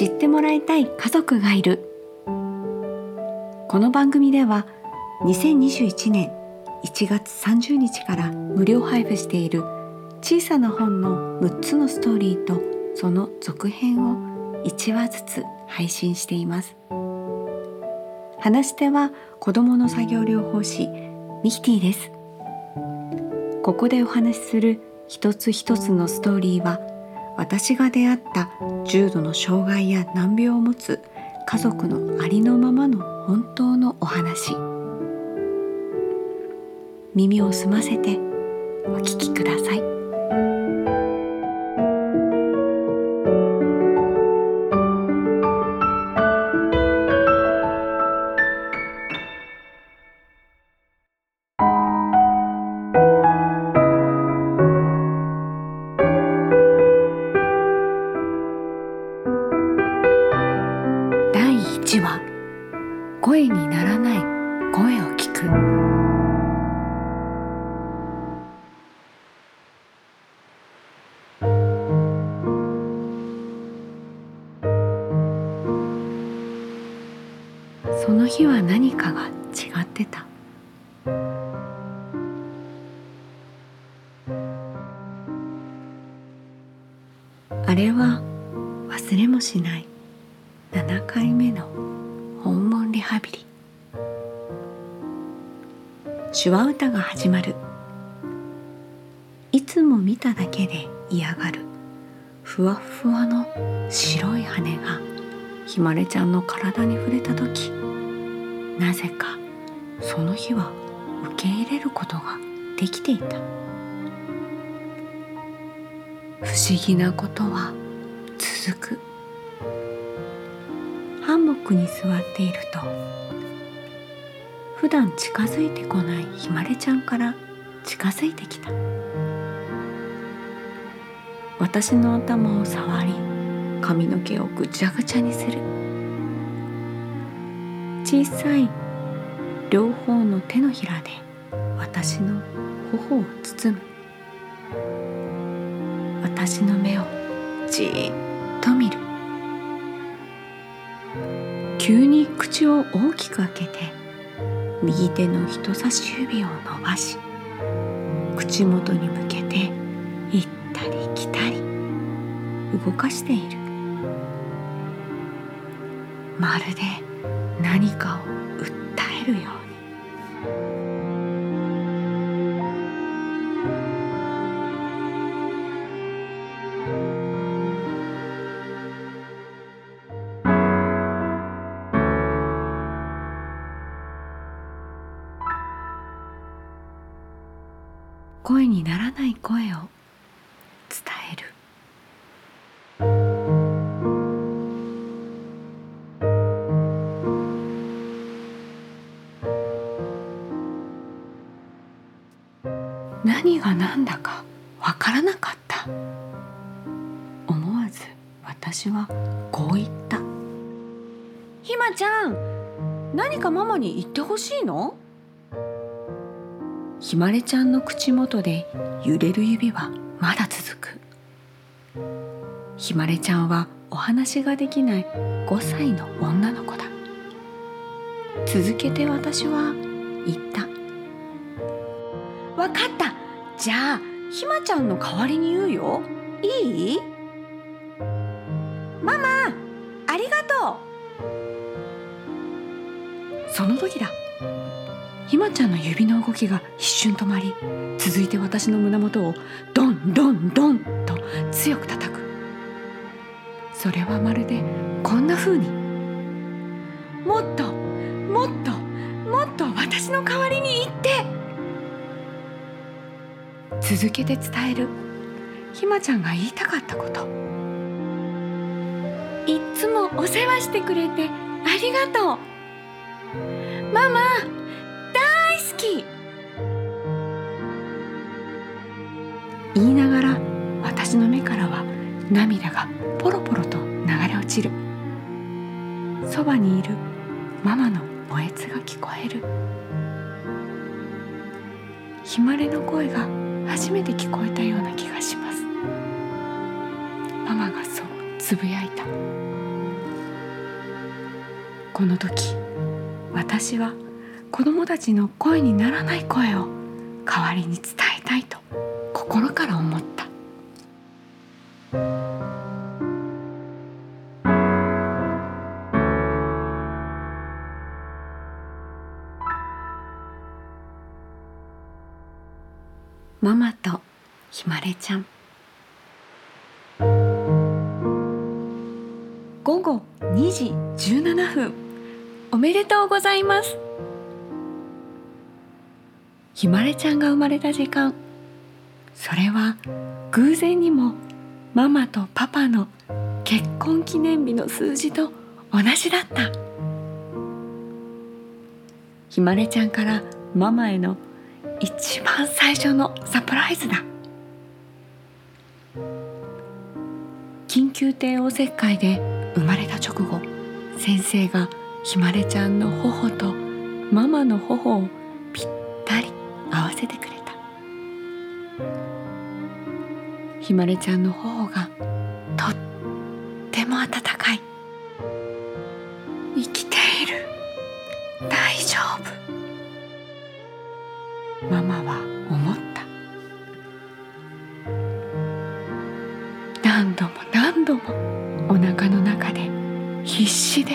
知ってもらいたい家族がいる。この番組では2021年1月30日から無料配布している小さな本の6つのストーリーとその続編を1話ずつ配信しています。話し手は子どもの作業療法士ミキティです。ここでお話しする一つ一つのストーリーは私が出会った重度の障害や難病を持つ家族のありのままの本当のお話。耳を澄ませてお聞きください。あれは忘れもしない7回目の訪問リハビリ手話歌が始まるいつも見ただけで嫌がるふわふわの白い羽がひまれちゃんの体に触れた時なぜかその日は受け入れることができていた不思議なことは続く。ハンモックに座っていると普段近づいてこないひまれちゃんから近づいてきた。私の頭を触り髪の毛をぐちゃぐちゃにする。小さい両方の手のひらで私の頬を包む。私の目をじっと見る。急に口を大きく開けて右手の人差し指を伸ばし口元に向けて行ったり来たり動かしている。まるで何かを声にならない声を伝える。何が何だかわからなかった。思わず私はこう言った「ひまちゃん何かママに言ってほしいの?」ひまれちゃんの口元で揺れる指はまだ続く。ひまれちゃんはお話ができない5歳の女の子だ。続けて私は言った「わかった。じゃあひまちゃんの代わりに言うよ。いい?」ママありがとう。その時だ。ひまちゃんの指の動きが一瞬止まり続いて私の胸元をドンドンドンと強く叩くそれはまるでこんな風にもっともっともっと私の代わりに言って続けて伝えるひまちゃんが言いたかったこといっつもお世話してくれてありがとうママき言いながら私の目からは涙がポロポロと流れ落ちる。そばにいるママのおえつが聞こえる。ひまれの声が初めて聞こえたような気がします。ママがそうつぶやいた。この時私は子供たちの声にならない声を代わりに伝えたいと心から思った。ママとひまれちゃん。午後2時17分。おめでとうございます。ひまれちゃんが生まれた時間。それは偶然にもママとパパの結婚記念日の数字と同じだった。ひまれちゃんからママへの一番最初のサプライズだ。緊急帝王切開で生まれた直後先生がひまれちゃんの頬とママの頬をぴったりせてくれた。ひまれちゃんの頬がとっても温かい。生きている。大丈夫。ママは思った。何度も何度もお腹の中で必死で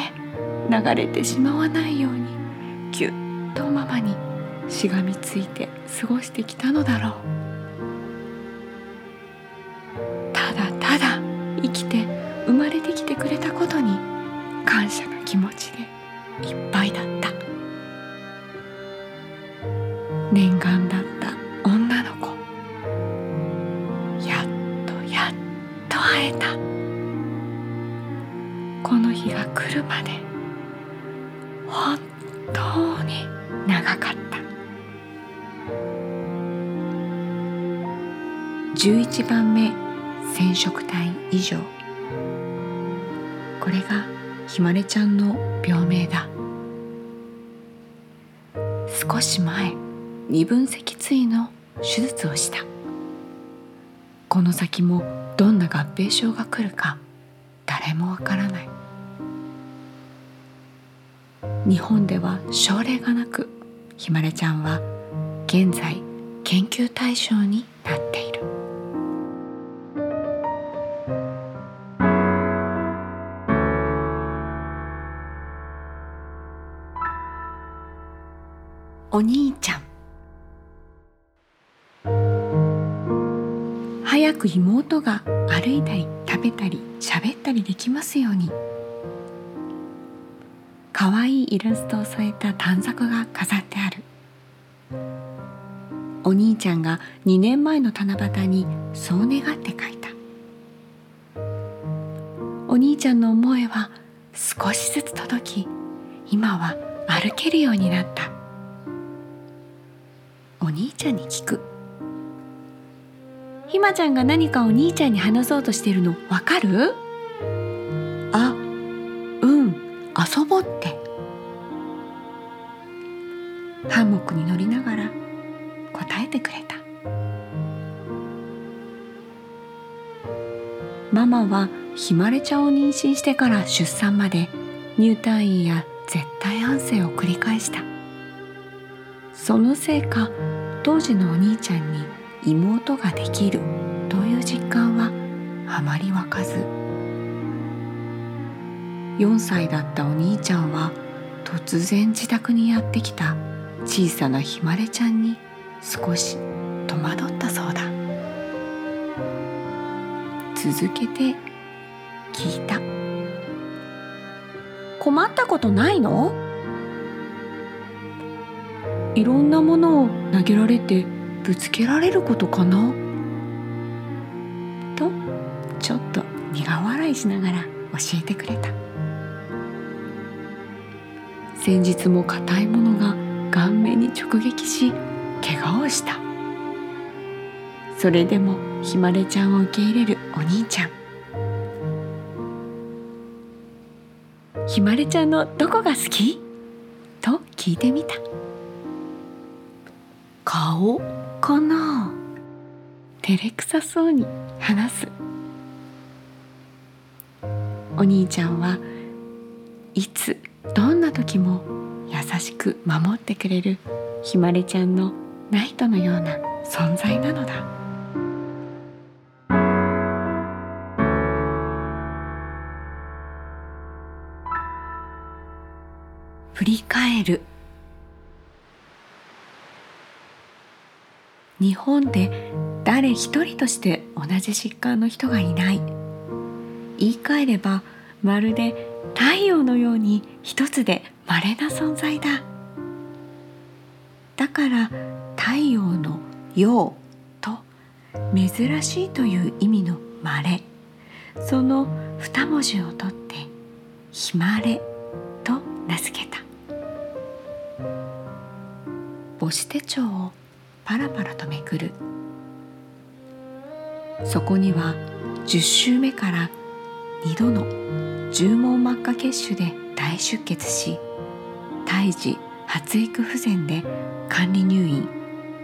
流れてしまわないように。しがみついて過ごしてきたのだろう。11番目染色体以上。これがひまれちゃんの病名だ。少し前二分脊椎の手術をした。この先もどんな合併症が来るか誰もわからない。日本では症例がなくひまれちゃんは現在研究対象になっている。お兄ちゃん。早く妹が歩いたり食べたり喋ったりできますように。可愛いいイラストを添えた短冊が飾ってある。お兄ちゃんが2年前の七夕にそう願って書いた。お兄ちゃんの思いは少しずつ届き今は歩けるようになった。兄ちゃんに聞く。ひまちゃんが何かお兄ちゃんに話そうとしてるのわかる？あうん遊ぼうって。ハンモックに乗りながら答えてくれた。ママはひまれちゃんを妊娠してから出産まで入退院や絶対安静を繰り返した。そのせいか当時のお兄ちゃんに妹ができるという実感はあまり湧かず。4歳だったお兄ちゃんは突然自宅にやってきた小さなひまれちゃんに少し戸惑ったそうだ。続けて聞いた。困ったことないの？いろんなものを投げられてぶつけられることかな？とちょっと苦笑いしながら教えてくれた。先日も硬いものが顔面に直撃し怪我をした。それでもひまれちゃんを受け入れるお兄ちゃん。ひまれちゃんのどこが好き？と聞いてみた。顔かな？照れくさそうに話す。お兄ちゃんはいつどんな時も優しく守ってくれるひまれちゃんのナイトのような存在なのだ。振り返る。日本で誰一人として同じ疾患の人がいない。言い換えればまるで太陽のように一つで稀な存在だ。だから太陽の陽と珍しいという意味の稀。その二文字を取ってひまれと名付けた。母子手帳をパラパラとめくる。そこには10週目から2度の重毛膜下血腫で大出血し胎児発育不全で管理入院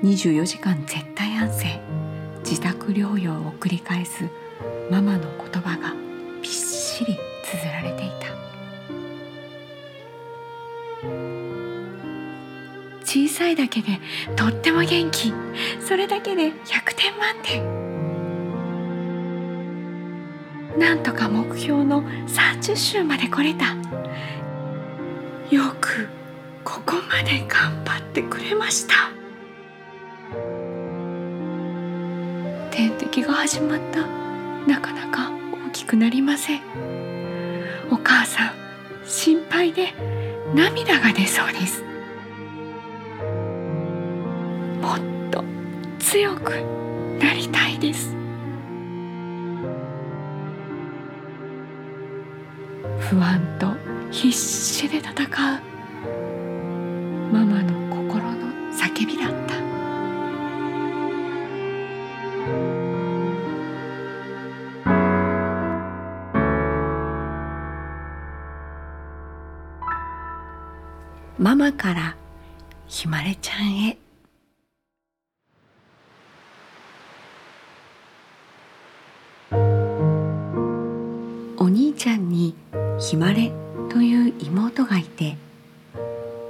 24時間絶対安静自宅療養を繰り返すママの言葉がびっしり綴られていた。小さいだけでとっても元気。それだけで100点満点。なんとか目標の30週まで来れた。よくここまで頑張ってくれました。点滴が始まった。なかなか大きくなりません。お母さん心配で涙が出そうです。もっと強くなりたいです。不安と必死で戦うママの心の叫びだった。ママからひまれちゃんへ。ひまれという妹がいて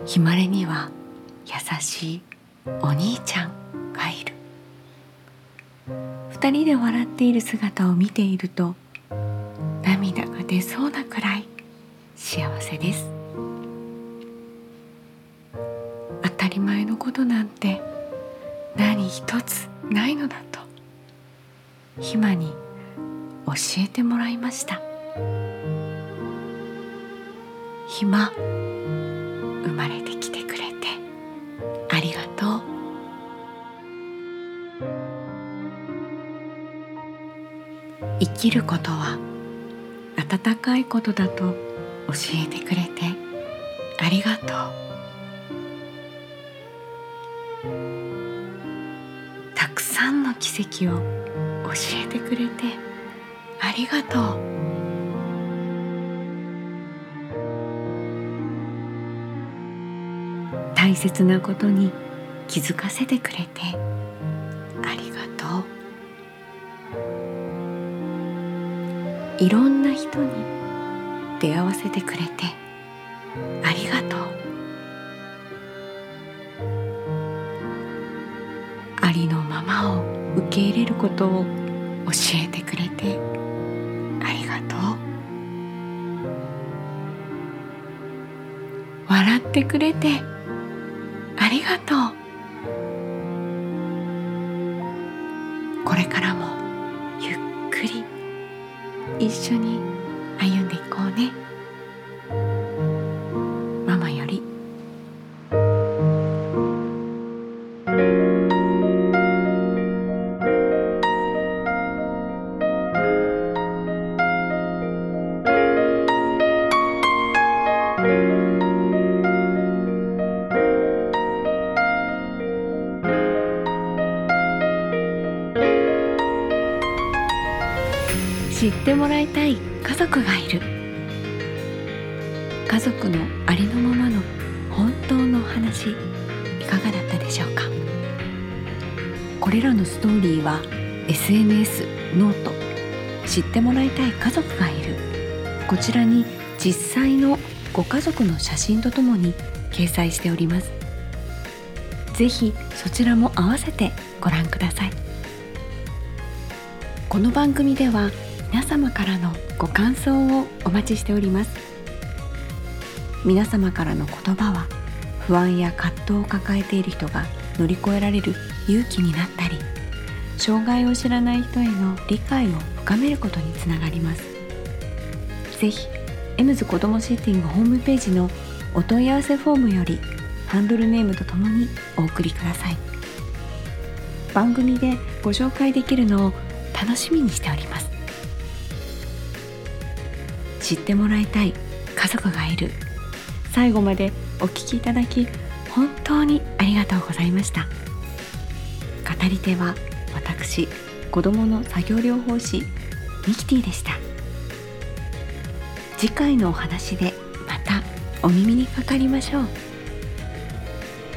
ひまれには優しいお兄ちゃんがいる。二人で笑っている姿を見ていると涙が出そうなくらい幸せです当たり前のことなんて何一つないのだとひまに教えてもらいました。暇生まれてきてくれてありがとう。生きることは温かいことだと教えてくれてありがとう。たくさんの奇跡を教えてくれてありがとう。大切なことに気づかせてくれてありがとう。いろんな人に出会わせてくれてありがとう。ありのままを受け入れることを教えてくれてありがとう。笑ってくれてありがとう。これからもゆっくり一緒に。もらいたい家族がいる。家族のありのままの本当の話いかがだったでしょうか？これらのストーリーは SNS ノート。知ってもらいたい家族がいる。こちらに実際のご家族の写真とともに掲載しております。ぜひそちらも合わせてご覧ください。この番組では皆様からのご感想をお待ちしております。皆様からの言葉は不安や葛藤を抱えている人が乗り越えられる勇気になったり障害を知らない人への理解を深めることにつながります。ぜひエムズ子どもシーティングホームページのお問い合わせフォームよりハンドルネームとともにお送りください。番組でご紹介できるのを楽しみにしております。知ってもらいたい家族がいる最後までお聞きいただき本当にありがとうございました語り手は私子どもの作業療法士ミキティでした次回のお話でまたお耳にかかりましょう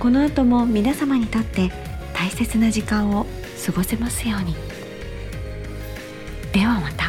この後も皆様にとって大切な時間を過ごせますようにではまた